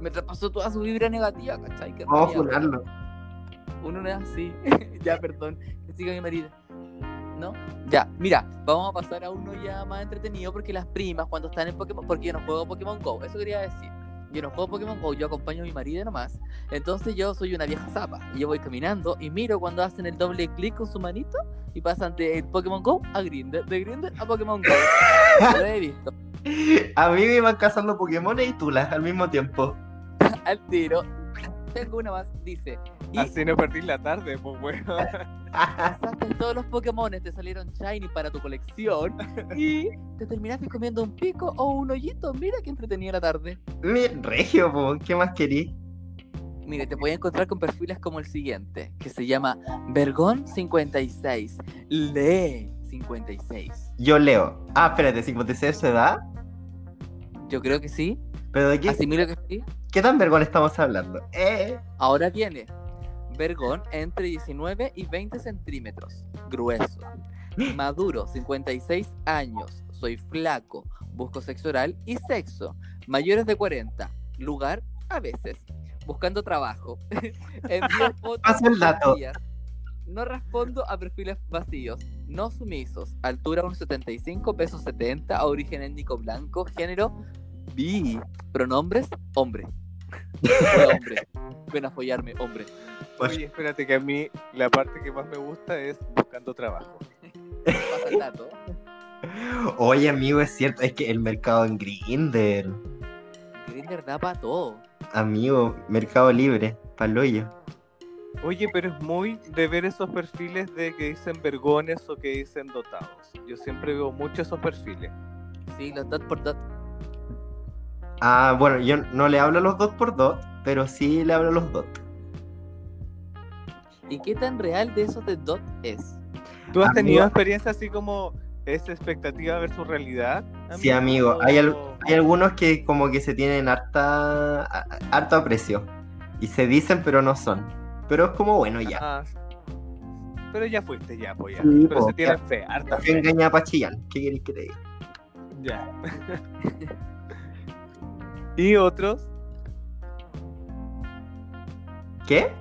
me traspasó toda su vibra negativa, ¿cachai? Vamos a funarlo. Uno no es así. ya, perdón. Que siga mi marido. ¿No? Ya, mira, vamos a pasar a uno ya más entretenido porque las primas cuando están en Pokémon, porque yo no juego Pokémon Go, eso quería decir. Yo no juego Pokémon Go, yo acompaño a mi marido nomás. Entonces yo soy una vieja zapa. Y yo voy caminando y miro cuando hacen el doble clic con su manito y pasan de Pokémon Go a Grindr, de Grindr a Pokémon Go. Lo he visto. A mí me iban cazando Pokémon y tulas al mismo tiempo. Al tiro. Tengo una más, dice. Y Así no perdí la tarde, pues weón. Pasaste todos los Pokémon, te salieron shiny para tu colección y te terminaste comiendo un pico o un hoyito. Mira qué entretenida la tarde. Mi regio, po, ¿qué más querí? Mire, te voy a encontrar con perfiles como el siguiente, que se llama Vergón56, Lee 56. Yo leo. Ah, espérate, 56 se da. Yo creo que sí, ¿Pero de qué, asimilo que sí. qué tan vergón estamos hablando? Eh. Ahora viene Vergón entre 19 y 20 centímetros, grueso. Maduro, 56 años. Soy flaco. Busco sexo oral y sexo. Mayores de 40. Lugar, a veces. Buscando trabajo. Envío fotos Pasa el dato. vacías. No respondo a perfiles vacíos. No sumisos. Altura 1,75, peso 70, origen étnico blanco, género bi. Pronombres, hombre. Hola, hombre. Ven a follarme, hombre. Oye, espérate que a mí la parte que más me gusta es buscando trabajo. Pasa el dato. Oye, amigo, es cierto, es que el mercado en Grindr. Grindr da para todo. Amigo, mercado libre, paloyo. Oye, pero es muy de ver esos perfiles de que dicen vergones o que dicen dotados. Yo siempre veo mucho esos perfiles. Sí, los dot por dot. Ah, bueno, yo no le hablo a los dos por dos, pero sí le hablo a los dos. ¿Y qué tan real de esos de dot es? ¿Tú has Amigo- tenido experiencia así como esa expectativa versus realidad? Sí, amigo, hay, al- O- hay algunos que como que se tienen harta, a- harto aprecio. Y se dicen pero no son. Pero es como bueno ya. Ah, pero ya fuiste, ya, pues ya. Sí, pero po, se tienen ya. fe, harta fe. engaña a Pachillán. ¿Qué queréis que te diga? Ya. ¿Y otros? ¿Qué?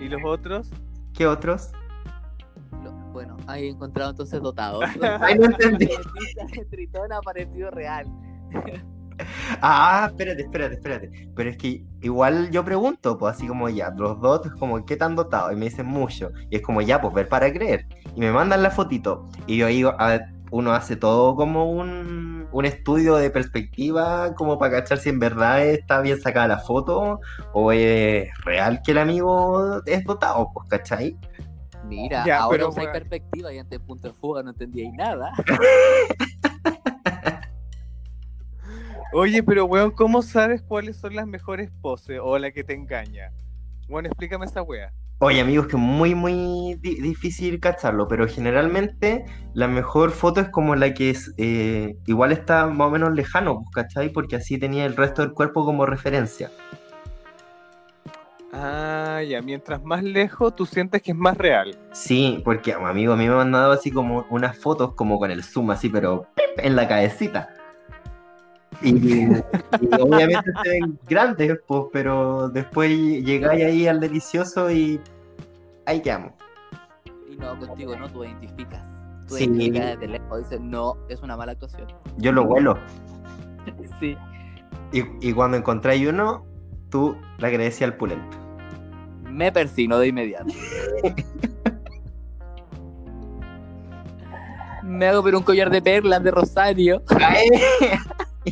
¿Y los otros? ¿Qué otros? Lo- Bueno, ahí he encontrado entonces dotados. Ay, no entendí. Tritón ha parecido real. Ah, espérate, espérate, espérate. Pero es que igual yo pregunto, pues así como ya, los dotes, como, ¿qué tan dotados? Y me dicen mucho. Y es como, ya, pues ver para creer. Y me mandan la fotito. Y yo digo, a ver, uno hace todo como un, un estudio de perspectiva, como para cachar si en verdad está bien sacada la foto o es real que el amigo es dotado, pues, ¿cachai? Mira, Ya, ahora pero, usáis weón. perspectiva y antes punto de fuga no entendíais nada. Oye, pero weón, ¿cómo sabes cuáles son las mejores poses o la que te engaña? Bueno, explícame esa wea. Oye, amigos, que es muy, muy di- difícil cacharlo, pero generalmente la mejor foto es como la que es, eh, igual está más o menos lejano, pues, ¿cachai? Porque así tenía el resto del cuerpo como referencia. Ah, ya, mientras más lejos tú sientes que es más real. Sí, porque, amigo, a mí me han mandado así como unas fotos como con el zoom así, pero ¡pip! en la cabecita. Y, y obviamente se ven grandes, pues, pero después llegáis ahí al delicioso y ahí quedamos. Y no, contigo no, tú identificas. Tú Sí. identificas desde lejos, dices, no, es una mala actuación. Yo lo huelo. Sí. Y, y cuando encontráis uno, tú le agradecías al pulento. Me persino de inmediato. Me hago pero un collar de perlas de Rosario.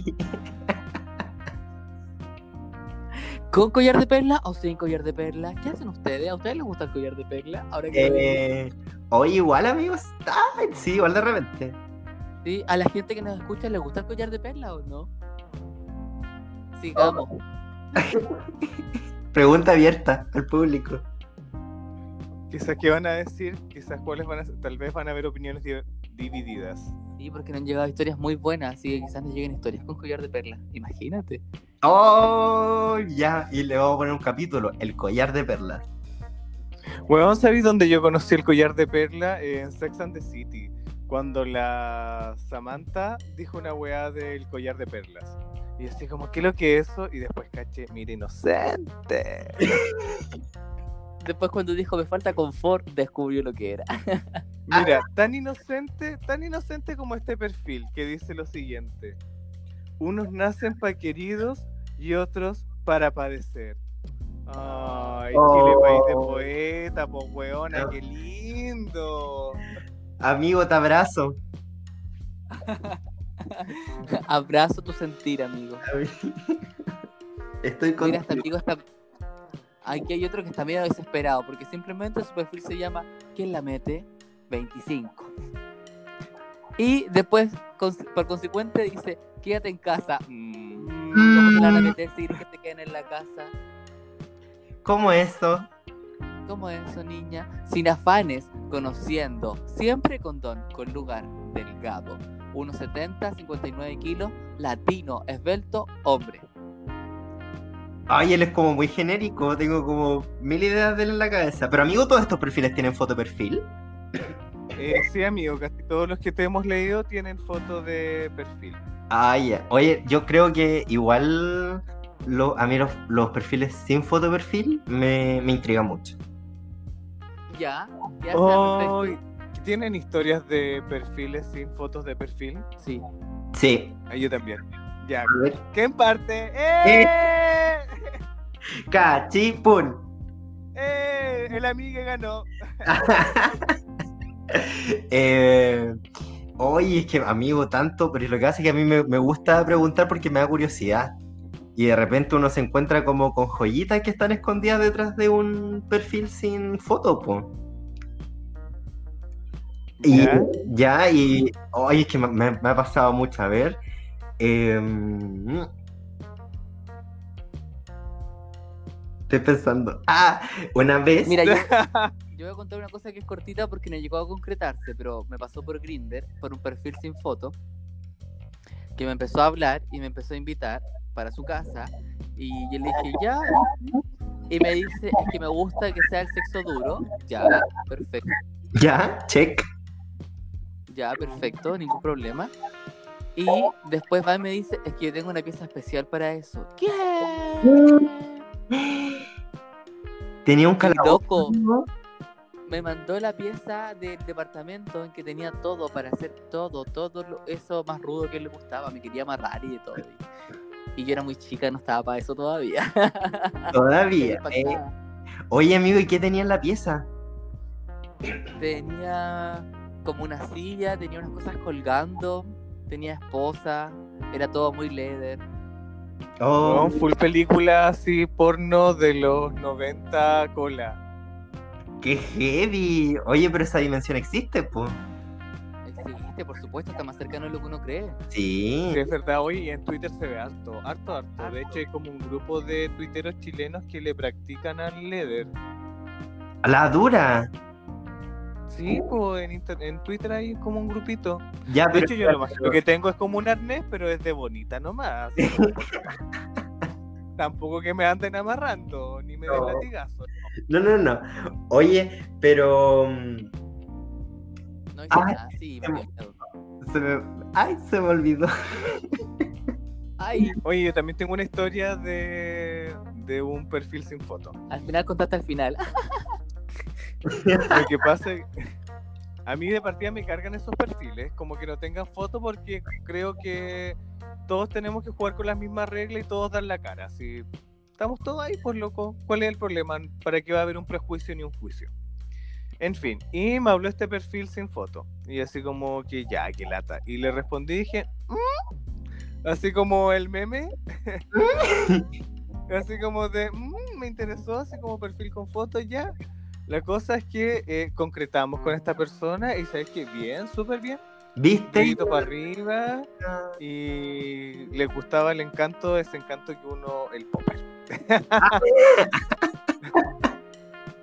¿Con collar de perlas o sin collar de perlas? ¿Qué hacen ustedes? ¿A ustedes les gusta el collar de perlas? Ahora que. Eh, oye, igual, amigos. Ay, sí, igual de repente. ¿Sí? ¿A la gente que nos escucha les gusta el collar de perlas o no? Sigamos. Pregunta abierta al público. Quizás qué van a decir, quizás cuáles van a ser, tal vez van a haber opiniones di- divididas. Sí, porque nos han llegado historias muy buenas, así que quizás nos lleguen historias con collar de perlas. Imagínate. Oh, ya. Y le vamos a poner un capítulo: El collar de perlas. Weón, ¿sabéis dónde yo conocí el collar de perla? En Sex and the City. Cuando la Samantha dijo una weá del collar de perlas. Y así como, ¿qué es lo que es eso? Y después caché, mira, inocente. Después cuando dijo me falta confort, descubrió lo que era. Mira, tan inocente, tan inocente como este perfil que dice lo siguiente. Unos nacen para queridos y otros para padecer. Ay, Chile, país de Oh. poeta, pues weona, qué lindo. Amigo, te abrazo. Abrazo tu sentir, amigo. Estoy con. Mira, este amigo está. Aquí hay otro que está medio desesperado porque simplemente su perfil se llama ¿Quién la mete? 25. Y después, por consecuente, dice Quédate en casa. Mm, ¿Cómo te la van a meter si quieres que te queden en la casa? ¿Cómo eso? ¿Cómo es eso, niña? Sin afanes, conociendo. Siempre con don, con lugar, delgado. 1,70, 59 kilos, latino, esbelto, hombre. Ay, él es como muy genérico. Tengo como mil ideas de él en la cabeza. Pero, amigo, todos estos perfiles tienen foto de perfil. Eh, sí, amigo, casi todos los que te hemos leído tienen foto de perfil. Ah, ya. Oye, yo creo que igual lo- a mí los, los perfiles sin foto de perfil me, me intrigan mucho. Ya, ya Oh. ¿Tienen historias de perfiles sin fotos de perfil? Sí. Sí. Ah, yo también. Ya. ¿Quién parte? ¡Eh! Cachipún. ¡Eh! El amigo ganó. Eh, oye, es que amigo tanto, pero lo que hace es que a mí me, me gusta preguntar porque me da curiosidad. Y de repente uno se encuentra como con joyitas que están escondidas detrás de un perfil sin foto, po. Y ¿Ya? ya, y oye, es que me- me ha pasado mucho. A ver. Em, estoy pensando. Ah, una vez. Mira, yo, yo voy a contar una cosa que es cortita porque no llegó a concretarse, pero me pasó por Grinder, por un perfil sin foto, que me empezó a hablar y me empezó a invitar para su casa. Y yo le dije, ya. Y me dice, es que me gusta que sea el sexo duro. Ya, perfecto. Ya, check. Ya, perfecto, ningún problema. Y después va y me dice, es que yo tengo una pieza especial para eso. ¿Qué? Tenía un calabozo. me mandó la pieza del departamento en que tenía todo para hacer todo, todo lo- eso más rudo que le gustaba. Me quería amarrar y de todo. Y, y yo era muy chica, no estaba para eso todavía. Todavía. Eh. Oye, amigo, ¿y qué tenía en la pieza? Tenía como una silla, tenía unas cosas colgando, tenía esposa, era todo muy leather. Oh, Weón, full película así, porno de los 90 cola. qué heavy. Oye, pero esa dimensión existe, pues. Existe, por supuesto, está más cercano de lo que uno cree. Sí. Sí, es verdad, hoy en Twitter se ve harto, harto, harto. De hecho, hay como un grupo de tuiteros chilenos que le practican al leather. La dura. Sí, pues en, inter- en Twitter hay como un grupito. Ya, De pero. hecho, yo lo más lo que tengo es como un arnés, pero es de bonita nomás. Tampoco que me anden amarrando, ni me den No. latigazos. No, no, no. Oye, pero. mm, No hice Ay, nada, sí, me se miedo. Se me... Ay, se me olvidó. Ay, Oye, yo también tengo una historia de, de un perfil sin foto. al final contaste al final. Lo que pasa es a mí de partida me cargan esos perfiles, como que no tengan foto porque creo que todos tenemos que jugar con las mismas reglas y todos dar la cara. Si estamos todos ahí, pues loco, ¿cuál es el problema? ¿Para qué va a haber un prejuicio ni un juicio? En fin, y me habló este perfil sin foto. Y así como que ya, que lata. Y le respondí y dije, "Mm", así como el meme. así como de, "Mm, me interesó, así como perfil con foto, ya. La cosa es que eh, concretamos con esta persona y sabes que bien, súper bien. ¿Viste? Dedito para arriba y le gustaba el encanto, ese encanto que uno, el popper.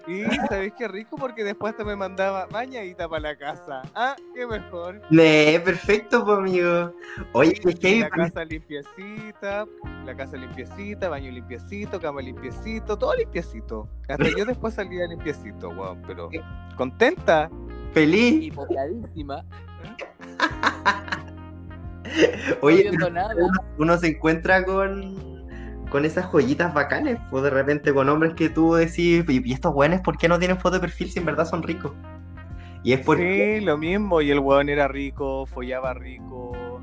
y sabéis qué rico porque después hasta me mandaba bañadita para la casa. Ah, qué mejor. Ne, perfecto, pues, amigo. Oye, qué heavy. la casa limpiecita, la casa limpiecita, baño limpiecito, cama limpiecito, todo limpiecito. Hasta yo después salía limpiecito, weón, pero contenta. Feliz. Y pobladísima, Oye, uno se encuentra con, con esas joyitas bacanes, pues de repente con hombres que tú decís, y, estos buenos, ¿por qué no tienen foto de perfil si en verdad son ricos? Y es porque, Sí, lo mismo, y el weón era rico, follaba rico,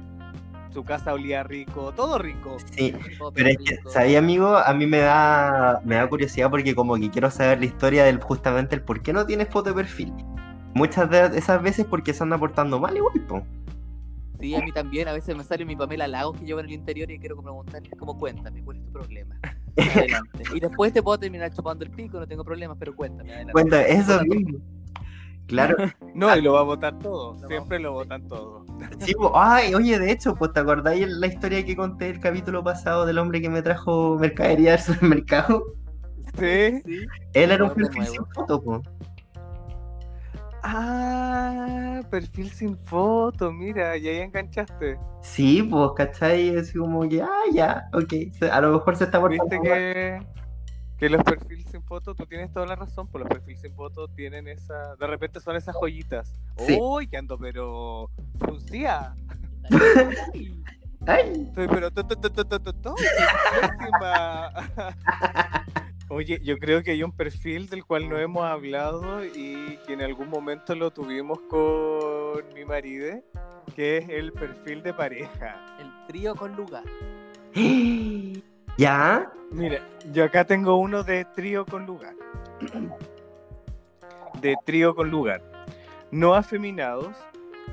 su casa olía rico, todo rico. sí, Popper pero es que. ¿sabía, amigo? A mí me da, me da curiosidad porque como que quiero saber la historia del justamente el por qué no tienes foto de perfil. Muchas de esas veces porque se anda portando mal igual, po. Sí, a mí también. A veces me sale mi Pamela Lagos que llevo en el interior y quiero preguntarle, como cuéntame, ¿cuál es tu problema? Adelante. Y después te puedo terminar chupando el pico, no tengo problemas, pero cuéntame. adelante. Cuenta, eso mismo. Claro, No, y lo va a votar todo, siempre lo votan todo. sí, po. Ay, oye, de hecho, pues, ¿te acordáis la historia que conté el capítulo pasado del hombre que me trajo mercadería al supermercado? Sí. Sí. Él era un perfil sin nuevo. foto, po. Ah, perfil sin foto, mira, y ahí enganchaste. Sí, pues, ¿cachai? Así como que, ah, ya, ok. A lo mejor se está portando Viste que, que los perfiles sin foto, tú tienes toda la razón, pues los perfiles sin foto tienen esa, de repente son esas joyitas. Sí. Uy, que ando, pero fruncía. Ay, Estoy, pero to, to, to, to, to. Oye, yo creo que hay un perfil del cual no hemos hablado y que en algún momento lo tuvimos con mi marido, que es el perfil de pareja. El trío con lugar. ¿Ya? Mira, yo acá tengo uno de trío con lugar. De trío con lugar. No afeminados,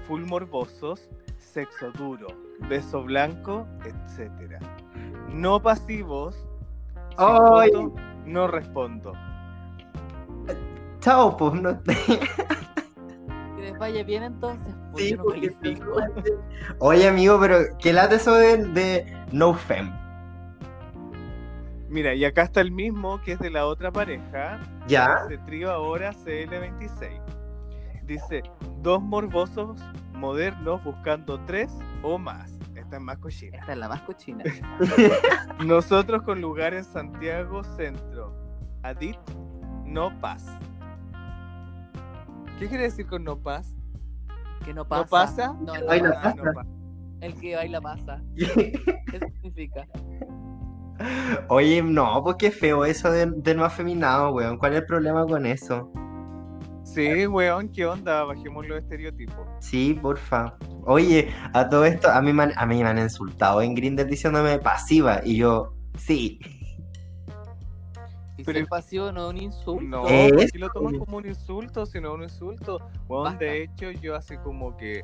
full morbosos, sexo duro, beso blanco, etcétera. No pasivos, sin Ay. foto, no respondo. Chao, pues, no Que les vaya bien entonces, pues Sí, no porque-. Oye, amigo, pero ¿qué late eso de, de No Fem? Mira, y acá está el mismo que es de la otra pareja. Ya. Ese trío ahora CL26. Dice, dos morbosos modernos buscando tres o más. Esta es más cochina. Esta es la más cochina. Nosotros con lugar en Santiago Centro. Adit, no paz. ¿Qué quiere decir con no paz? Que no pasa. ¿No pasa? No, Que no baila pasa. no pasa. El que baila pasa. ¿Qué significa? Oye, no, pues qué feo eso de, de no afeminado, weón. ¿Cuál es el problema con eso? Sí, weón, ¿qué onda? Bajemos los estereotipos. Sí, porfa. Oye, a todo esto, a mí me han, a mí me han insultado en Grindr diciéndome pasiva. Y yo, sí. Y Pero- ser pasivo no es un insulto. No, Eso. ¿por qué lo tomas como un insulto? Si no es un insulto. Weón, Basta. de hecho, yo así como que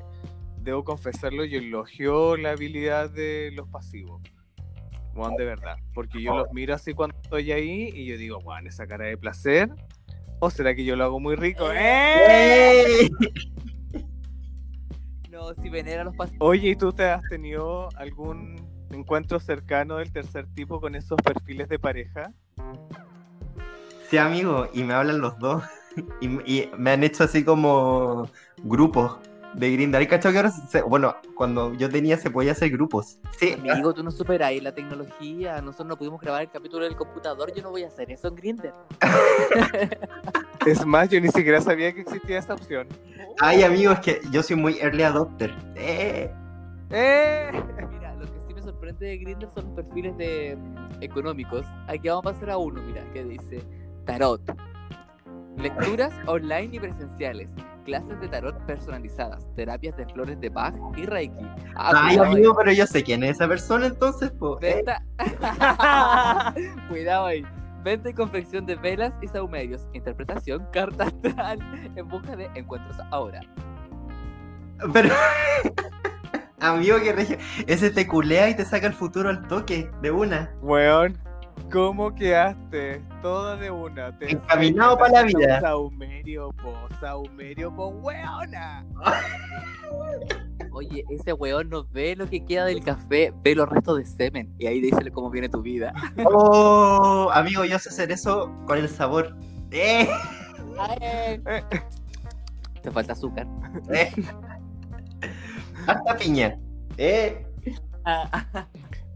debo confesarlo, yo elogio la habilidad de los pasivos. Weón, de verdad. Porque yo Oh. los miro así cuando estoy ahí y yo digo, weón, esa cara de placer. ¿O será que yo lo hago muy rico? ¡Eh! ¡Ey! No, si venera los pasivos. Oye, ¿y tú te has tenido algún encuentro cercano del tercer tipo con esos perfiles de pareja? Sí, amigo, y me hablan los dos. Y, y me han hecho así como grupos de Grindr. ¿Hay cachado que ahora se- bueno, cuando yo tenía se podía hacer grupos? Sí, Amigo, tú no superas la tecnología. Nosotros no pudimos grabar el capítulo del computador. Yo no voy a hacer eso en Grindr. Es más, yo ni siquiera sabía que existía esa opción. ay, amigo, es que yo soy muy early adopter. Eh. ¡Eh! Mira, lo que sí me sorprende de Grindr son los perfiles de económicos. Aquí vamos a pasar a uno, mira, que dice tarot. Lecturas online y presenciales. Clases de tarot personalizadas. Terapias de flores de Bach y Reiki. Ah, Ay, ahí. amigo, pero yo sé quién es esa persona entonces, pues. Venta. Cuidado ahí. Venta y confección de velas y saumerios. Interpretación, carta astral. En busca de encuentros ahora. Pero. amigo, que regio. Ese te culea y te saca el futuro al toque, de una. Weón, ¿cómo quedaste? Toda de una. Te Encaminado enseñan pa' la vida. Saumerio, po, saumerio, po, weona. Oye, ese weón no ve lo que queda del café, ve los restos de semen. Y ahí dice cómo viene tu vida. Oh, amigo, yo sé hacer eso con el sabor. Eh. Eh, Te falta azúcar. eh. Hasta piña. Eh.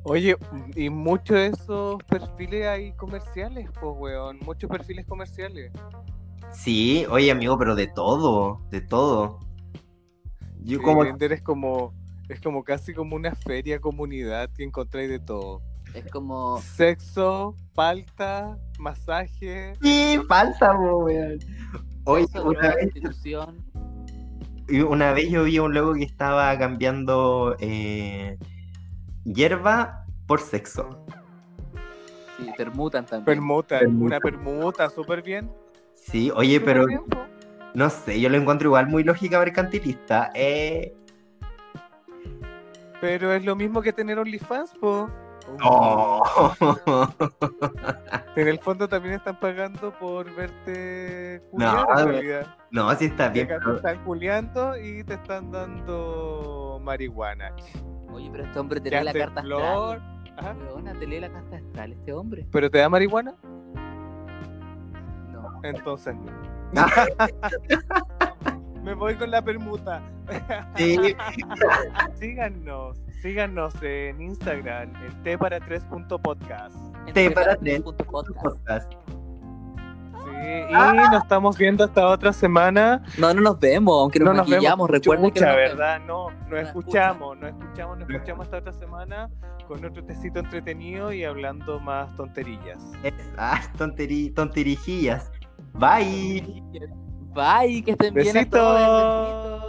Oye, y muchos de esos perfiles hay comerciales, pues, weón. Muchos perfiles comerciales. Sí, oye, amigo, pero de todo, de todo. Yo Sí, como. Grindr es como, es como casi como una feria comunidad que encontráis de todo. Es como. Sexo, palta, masaje. Sí, falta, po, weón. Oye, una vez, una vez yo vi un logo que estaba cambiando eh, hierba por sexo. Sí, permutan también. Permuta, Permuta. una permuta, súper bien. Sí, oye, pero no sé, yo lo encuentro igual muy lógica mercantilista. Eh. Pero es lo mismo que tener OnlyFans, po. Oh. En el fondo también están pagando por verte No, culiar, en güey. realidad. No, sí está Y bien. acá te pero- están culiando y te están dando marihuana. Oye, pero este hombre te lee la carta flor. astral. Weona, te lee la carta astral este hombre. ¿Pero te da marihuana? No. Entonces no. Ah. Me voy con la permuta. Sí, síganos, síganos en Instagram, en t para 3.podcast. En Te para tres tres. punto podcast. podcast. Sí, y nos estamos viendo hasta otra semana. No, no nos vemos, aunque nos no nos vemos. Recuerden que Chucha, no nos vemos. ¿verdad? No, nos Nos escuchamos, nos escuchamos, nos escuchamos hasta otra semana con otro tecito entretenido y hablando más tonterillas. Es, ah, tonteri, tonterijillas. Bye. Bye, que estén bien a Besitos. todos. besitos.